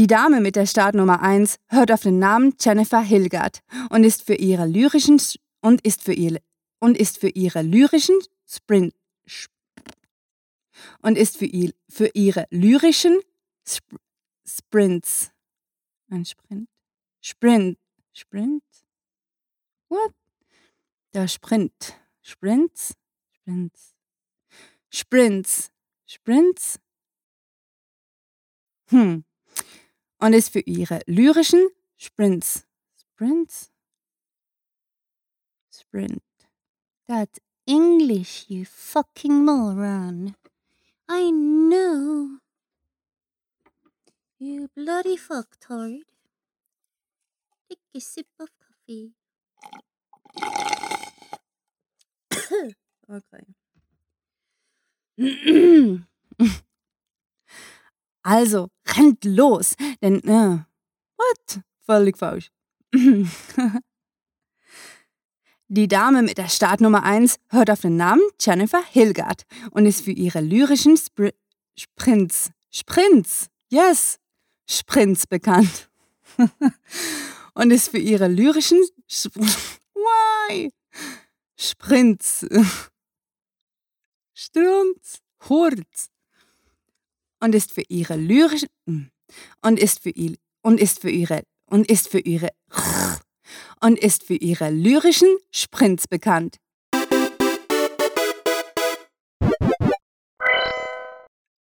Die Dame mit der Startnummer 1 hört auf den Namen Jennifer Hilgard und ist für ihre lyrischen und ist für ihre und ist für ihre lyrischen Sprint und ist für, ihr, für ihre lyrischen Sp Sprints. Ein Sprint? Sprint. Sprint? What? Der Sprint. Sprints? Sprints. Sprints. Sprints? Hm und ist für ihre lyrischen Sprints Sprints Sprint That's English, you fucking moron. I know. You bloody fucktard. Take a sip of coffee. okay. Also, rennt los, denn, äh, what? Völlig falsch. Die Dame mit der Startnummer 1 hört auf den Namen Jennifer Hilgard und ist für ihre lyrischen Spr Sprints, Sprints, yes, Sprints bekannt. und ist für ihre lyrischen Sp Why? Sprints, Sturms, Hurz und ist für ihre lyrischen und ist für ihr und ist für ihre und ist für ihre und ist für ihre lyrischen Sprints bekannt.